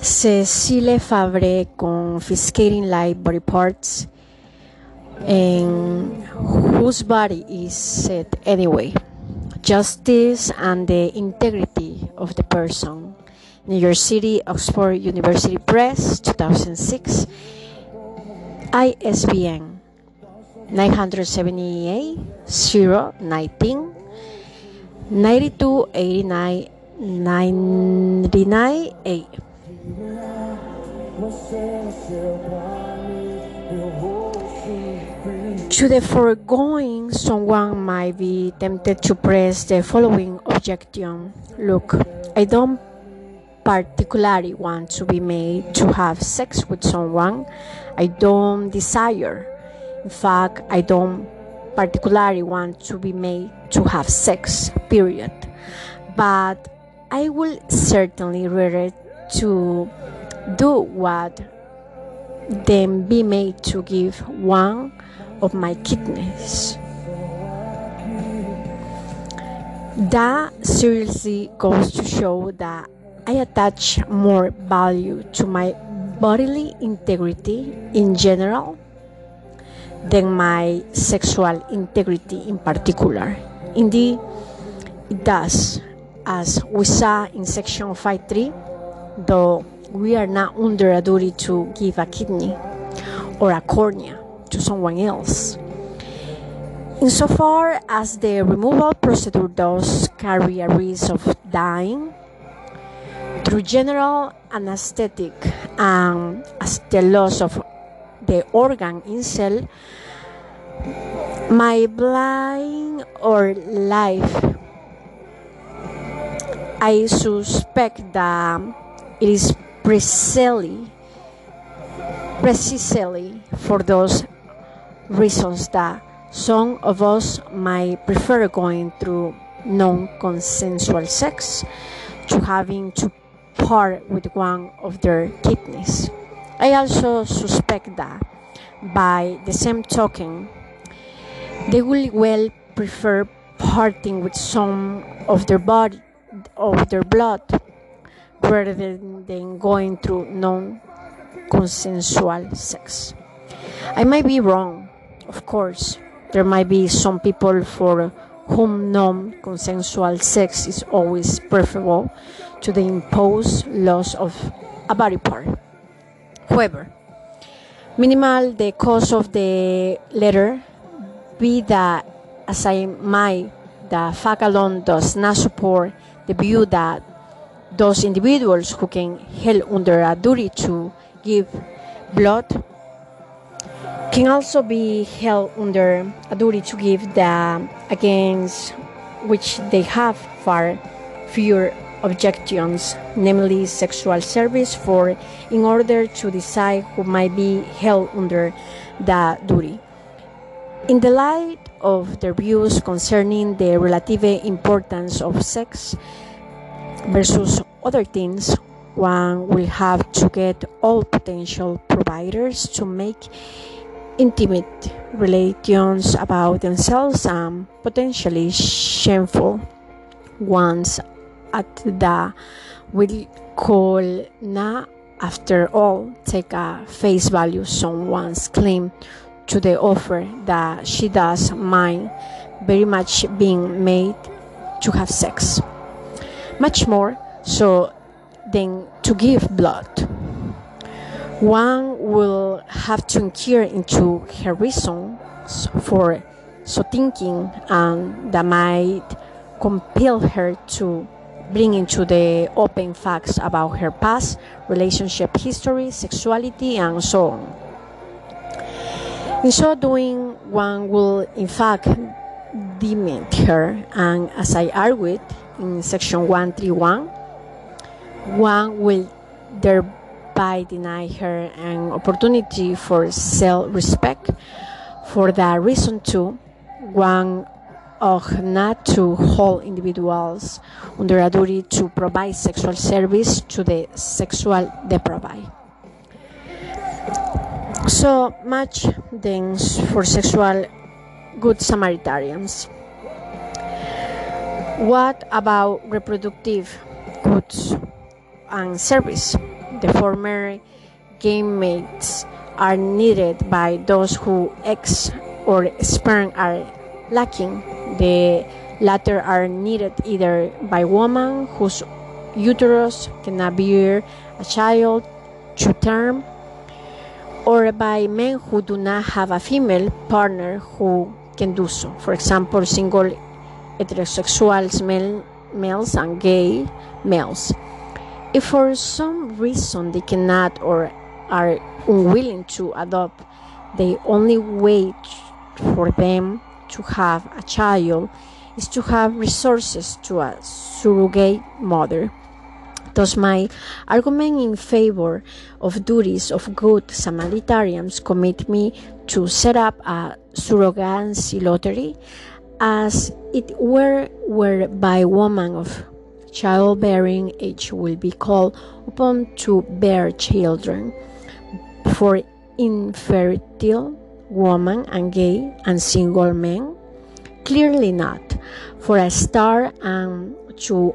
Cecile Fabre confiscating live body parts and whose body is it anyway. Justice and the integrity of the person. New York City, Oxford University Press, 2006. ISBN 978 019 9289 998. To the foregoing, someone might be tempted to press the following objection Look, I don't particularly want to be made to have sex with someone I don't desire. In fact, I don't particularly want to be made to have sex, period. But I will certainly rather to do what then be made to give one of my kidneys. That seriously goes to show that I attach more value to my bodily integrity in general than my sexual integrity in particular. Indeed, it does, as we saw in section 5.3, though we are not under a duty to give a kidney or a cornea to someone else. Insofar as the removal procedure does carry a risk of dying, through general anesthetic and as the loss of the organ itself, my blind or life, I suspect that it is precisely, precisely for those reasons that some of us might prefer going through non-consensual sex to having to part with one of their kidneys. I also suspect that, by the same token, they will well prefer parting with some of their body, of their blood, rather than, going through non-consensual sex. I might be wrong, of course. There might be some people for whom non-consensual sex is always preferable to the imposed loss of a body part. However, minimal the cause of the letter be that as I might, the fact alone does not support the view that those individuals who can held under a duty to give blood can also be held under a duty to give the against which they have far fewer objections, namely sexual service, for in order to decide who might be held under the duty. In the light of their views concerning the relative importance of sex versus other things, one will have to get all potential providers to make intimate relations about themselves and potentially shameful ones at the will call not after all take a face value someone's claim to the offer that she does mind very much being made to have sex much more so than to give blood one will have to inquire into her reasons for so thinking and that might compel her to bring into the open facts about her past, relationship history, sexuality, and so on. In so doing, one will in fact demean her, and as I argued in section 131, one will thereby deny her an opportunity for self respect. For that reason, too, one ought not to hold individuals under a duty to provide sexual service to the sexual deprived. So much thanks for sexual good Samaritans. What about reproductive goods and service? The former gametes are needed by those who eggs or sperm are lacking. The latter are needed either by woman whose uterus cannot bear a child to term or by men who do not have a female partner who can do so. For example, single heterosexual male, males and gay males. If for some reason they cannot or are unwilling to adopt, the only way for them to have a child is to have resources to a surrogate mother. Thus, my argument in favor of duties of good Samaritans commit me to set up a surrogacy lottery as it were whereby woman of childbearing age will be called upon to bear children. For infertile woman and gay and single men clearly not. For a star and to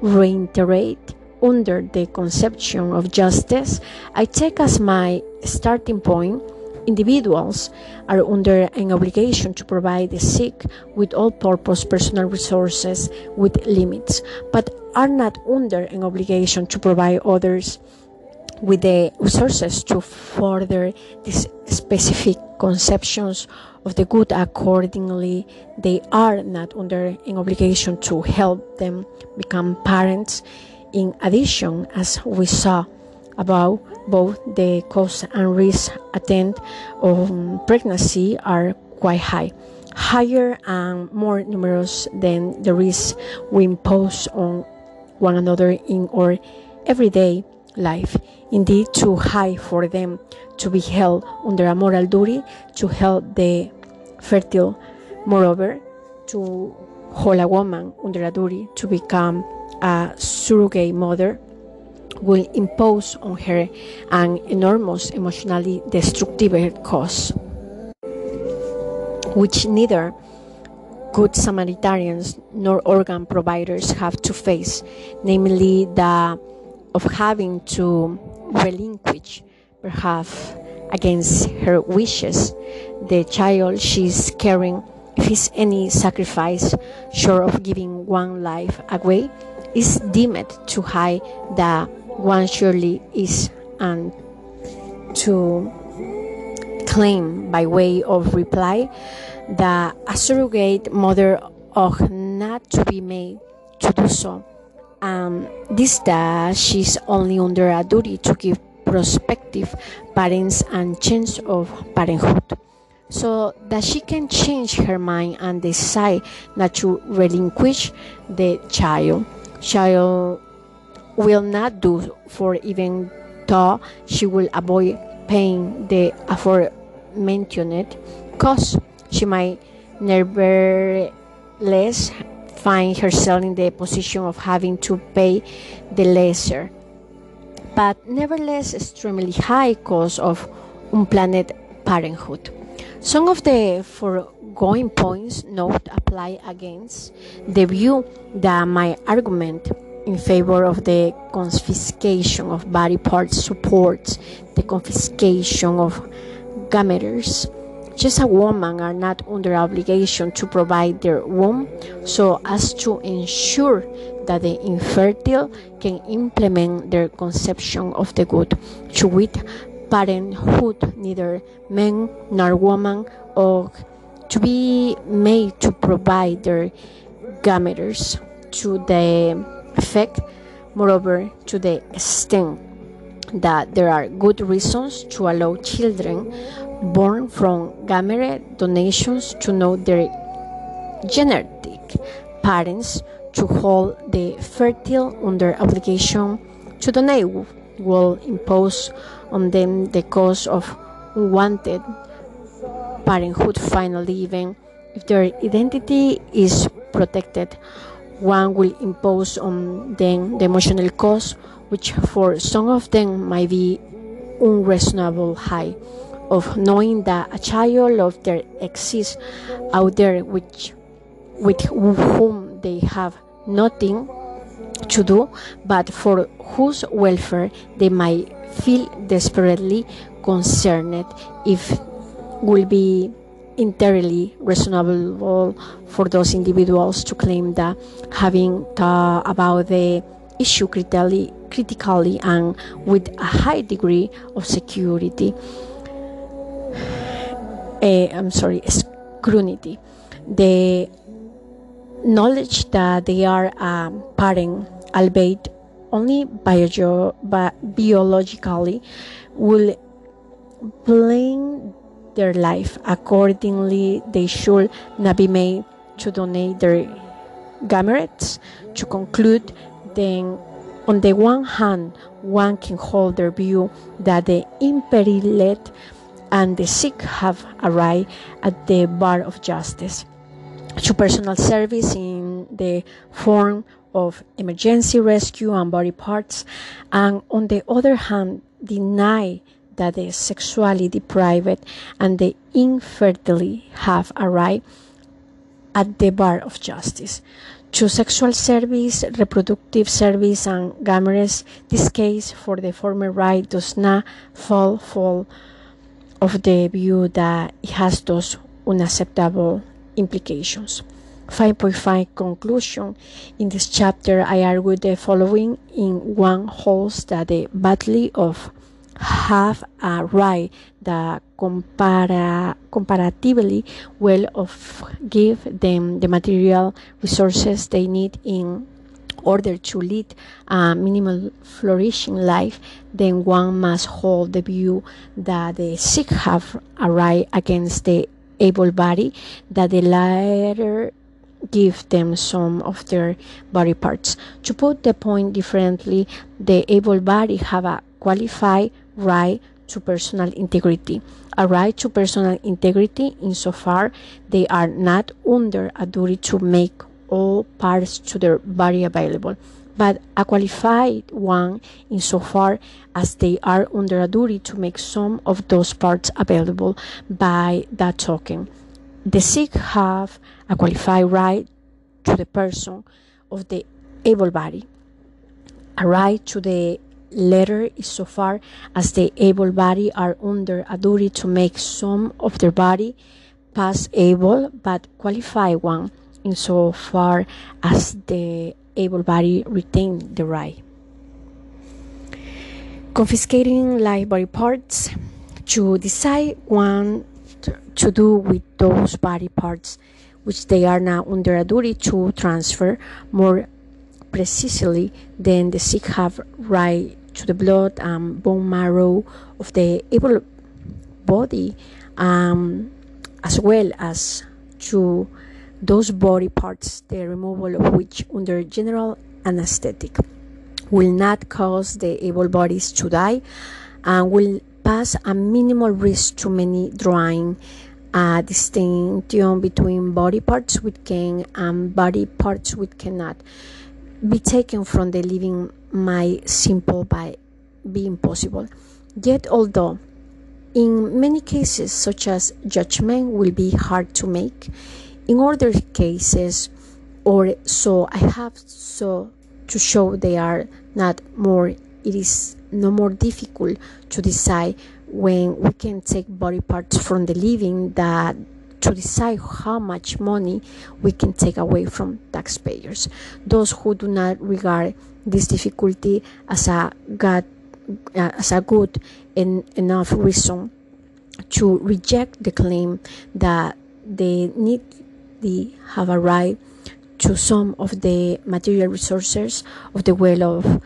reiterate under the conception of justice, I take as my starting point individuals are under an obligation to provide the sick with all purpose personal resources with limits, but are not under an obligation to provide others with the resources to further these specific conceptions of the good accordingly. They are not under an obligation to help them become parents. In addition, as we saw above, both the cost and risk attend of pregnancy are quite high, higher and more numerous than the risks we impose on one another in our everyday life. Indeed, too high for them to be held under a moral duty to help the fertile. Moreover, to hold a woman under a duty to become a surrogate mother will impose on her an enormous emotionally destructive cost, which neither good Samaritans nor organ providers have to face, namely the of having to relinquish, perhaps against her wishes, the child she is carrying. If it's any sacrifice short of giving one life away is deemed too high that one surely is and to claim by way of reply that a surrogate mother ought not to be made to do so. Um, this that she's only under a duty to give prospective parents a chance of parenthood so that she can change her mind and decide not to relinquish the child child will not do for even though she will avoid paying the aforementioned cost. She might nevertheless find herself in the position of having to pay the lesser, but nevertheless extremely high cost of unplanned parenthood. Some of the foregoing points note apply against the view that my argument in favor of the confiscation of body parts supports the confiscation of gametes. Just a woman are not under obligation to provide their womb so as to ensure that the infertile can implement their conception of the good, to wit, parenthood, neither men nor women, or to be made to provide their gametes to the effect, moreover, to the extent that there are good reasons to allow children born from gamete donations to know their genetic parents to hold the fertile under obligation to donate will impose on them the cost of unwanted parenthood. Finally even if their identity is protected one will impose on them the emotional cost which for some of them might be unreasonable high of knowing that a child of their exists out there which with whom they have nothing to do, but for whose welfare they might feel desperately concerned if will be entirely reasonable for those individuals to claim that having thought about the issue critically, critically and with a high degree of security. Uh, I'm sorry, scrutiny. The knowledge that they are um, parent, albeit only bio- bi- biologically, will blame their life. Accordingly, they should not be made to donate their gametes. To conclude, then on the one hand, one can hold their view that the imperiled and the sick have arrived at the bar of justice to personal service in the form of emergency rescue and body parts, and on the other hand, deny that the sexually deprived and the infertile have arrived at the bar of justice. To sexual service, reproductive service, and gametes, this case for the former right does not fall fall of the view that it has those unacceptable implications. 5.5 conclusion in this chapter I argue the following in one holds that the battle of have a right that compara- comparatively well of give them the material resources they need in order to lead a minimal flourishing life, then one must hold the view that the sick have a right against the able body, that the latter give them some of their body parts. To put the point differently, the able body have a qualified right to personal integrity. A right to personal integrity insofar they are not under a duty to make all parts to their body available, but a qualified one insofar as they are under a duty to make some of those parts available by that token. The sick have a qualified right to the person of the able body, a right to the letter is so far as the able body are under a duty to make some of their body past able but qualify one insofar as the able body retain the right. Confiscating live body parts to decide one to do with those body parts which they are now under a duty to transfer more precisely than the sick have right to the blood and bone marrow of the able body, um, as well as to those body parts, the removal of which, under general anesthetic, will not cause the able bodies to die and will pass a minimal risk to many drawing A distinction between body parts which can and body parts which cannot be taken from the living might simple by being possible. Yet, although in many cases, such as judgment will be hard to make, in other cases, or so I have so to show they are not more, it is no more difficult to decide when we can take body parts from the living that to decide how much money we can take away from taxpayers. Those who do not regard this difficulty as a God, uh, as a good and enough reason to reject the claim that they need they have a right to some of the material resources of the well of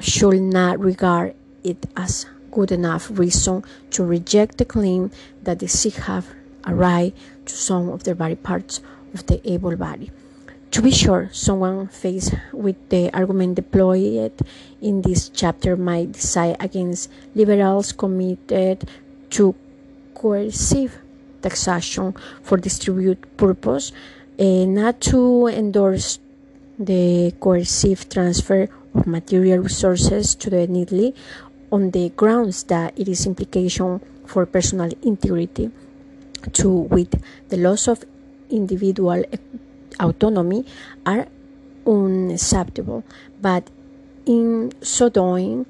should not regard it as good enough reason to reject the claim that the sick have a right to some of the body parts of the able body. To be sure, someone faced with the argument deployed in this chapter might decide against liberals committed to coercive taxation for distribute purpose, uh, not to endorse the coercive transfer of material resources to the needy on the grounds that it is implication for personal integrity to with the loss of individual autonomy are unacceptable, but in so doing,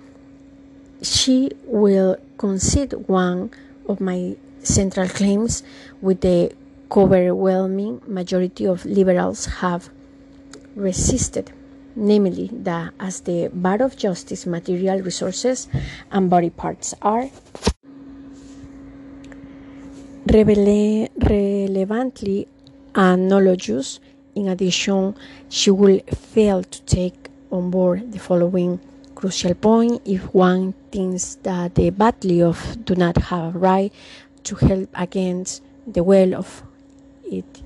she will concede one of my central claims with the overwhelming majority of liberals have resisted, namely that as the bar of justice, material resources and body parts are relevantly analogous. In addition, she will fail to take on board the following crucial point if one thinks that the badly of do not have a right to help against the will of it.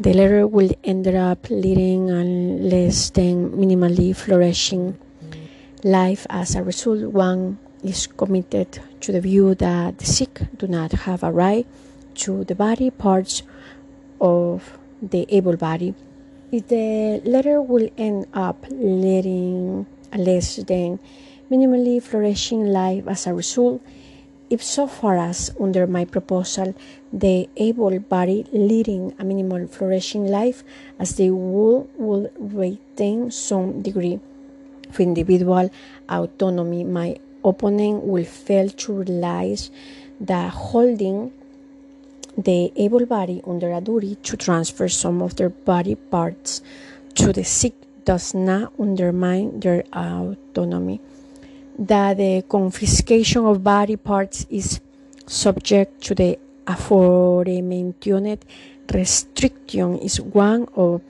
The letter will end up leading a less than minimally flourishing life. As a result, one is committed to the view that the sick do not have a right to the body parts of the able body. If the letter will end up leading a less than minimally flourishing life as a result, if so far as under my proposal the able body leading a minimal flourishing life as they will will retain some degree of individual autonomy my opponent will fail to realize that holding the able body under a duty to transfer some of their body parts to the sick does not undermine their autonomy. That the confiscation of body parts is subject to the aforementioned restriction is one of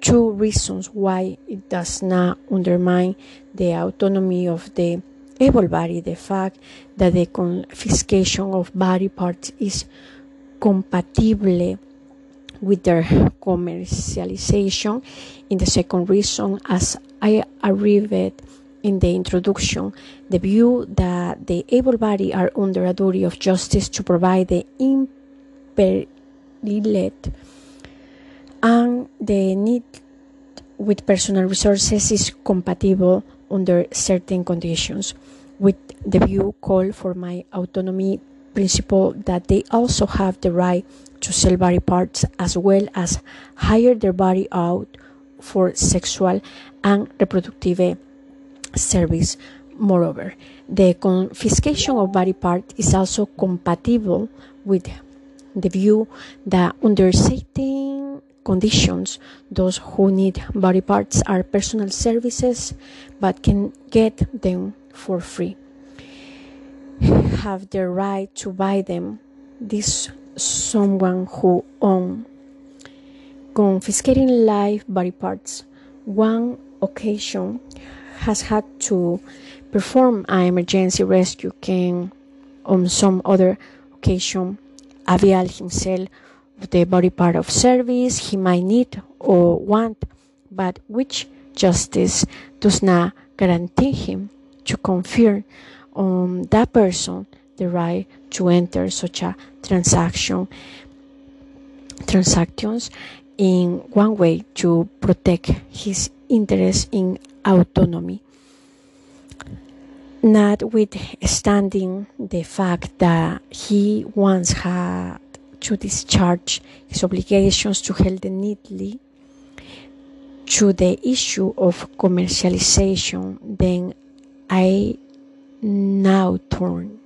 two reasons why it does not undermine the autonomy of the able body. The fact that the confiscation of body parts is compatible with their commercialization. In the second reason, as I arrived in the introduction, the view that the able body are under a duty of justice to provide the imperilet and the need with personal resources is compatible under certain conditions with the view called for my autonomy principle that they also have the right to sell body parts as well as hire their body out for sexual and reproductive service. Moreover, the confiscation of body parts is also compatible with the view that under certain conditions, those who need body parts are personal services but can get them for free have the right to buy them. This someone who own confiscating live body parts. One occasion has had to perform an emergency rescue can on some other occasion avail himself the body part of service he might need or want, but which justice does not guarantee him to confer on that person the right to enter such a transaction transactions in one way to protect his interest in autonomy. Notwithstanding the fact that he once had to discharge his obligations to help neatly to the issue of commercialization then I now turn